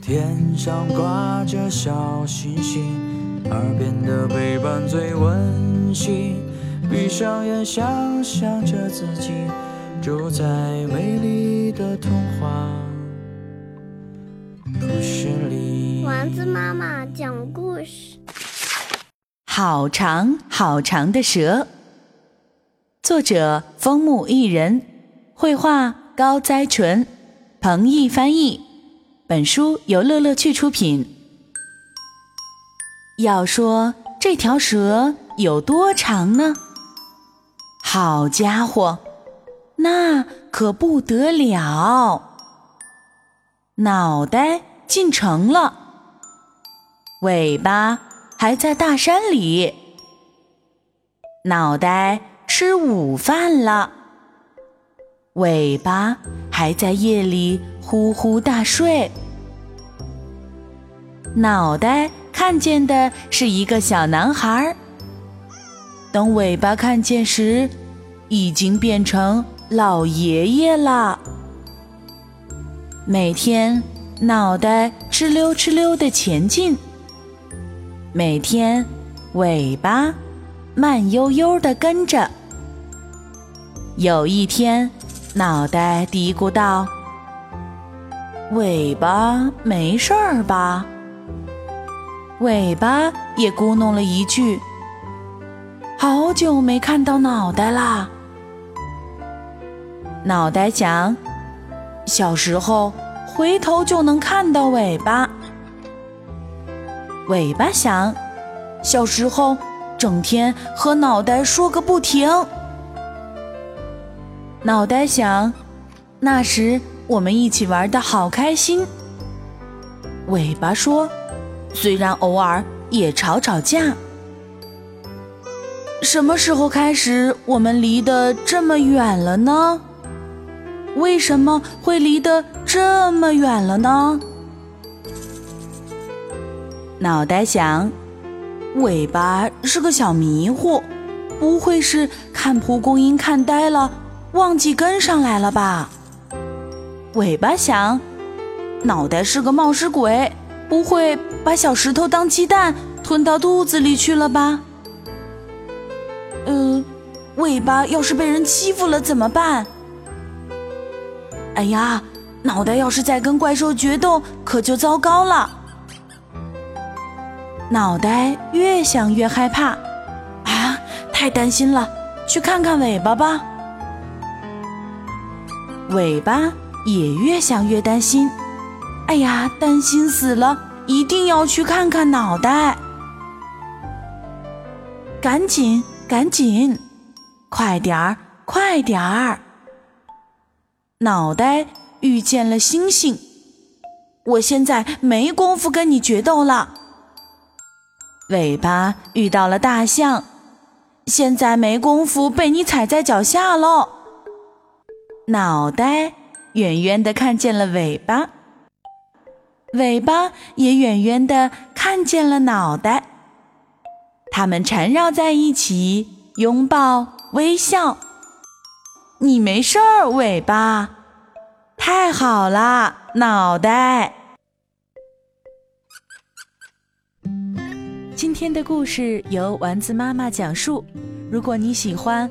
天上挂着小星星，耳边的陪伴最温馨。闭上眼，想象着自己住在美丽的童话故事里。丸子妈妈讲故事。好长好长的蛇。作者风木一人，绘画。高哉纯，彭毅翻译。本书由乐乐趣出品。要说这条蛇有多长呢？好家伙，那可不得了！脑袋进城了，尾巴还在大山里。脑袋吃午饭了，尾巴还在夜里呼呼大睡。脑袋看见的是一个小男孩，等尾巴看见时。已经变成老爷爷了。每天脑袋哧溜哧溜的前进，每天尾巴慢悠悠的跟着。有一天，脑袋嘀咕道：“尾巴没事儿吧？”尾巴也咕哝了一句：“好久没看到脑袋啦。”脑袋想，小时候回头就能看到尾巴。尾巴想，小时候整天和脑袋说个不停。脑袋想，那时我们一起玩的好开心。尾巴说，虽然偶尔也吵吵架。什么时候开始我们离得这么远了呢？为什么会离得这么远了呢？脑袋想，尾巴是个小迷糊，不会是看蒲公英看呆了，忘记跟上来了吧？尾巴想，脑袋是个冒失鬼，不会把小石头当鸡蛋吞到肚子里去了吧？嗯，尾巴要是被人欺负了怎么办？哎呀，脑袋要是再跟怪兽决斗，可就糟糕了。脑袋越想越害怕，啊，太担心了，去看看尾巴吧。尾巴也越想越担心，哎呀，担心死了，一定要去看看脑袋。赶紧，赶紧，快点儿，快点儿！脑袋遇见了星星，我现在没工夫跟你决斗了。尾巴遇到了大象，现在没工夫被你踩在脚下喽。脑袋远远的看见了尾巴，尾巴也远远的看见了脑袋，它们缠绕在一起，拥抱微笑。你没事儿，尾巴，太好啦，脑袋。今天的故事由丸子妈妈讲述。如果你喜欢，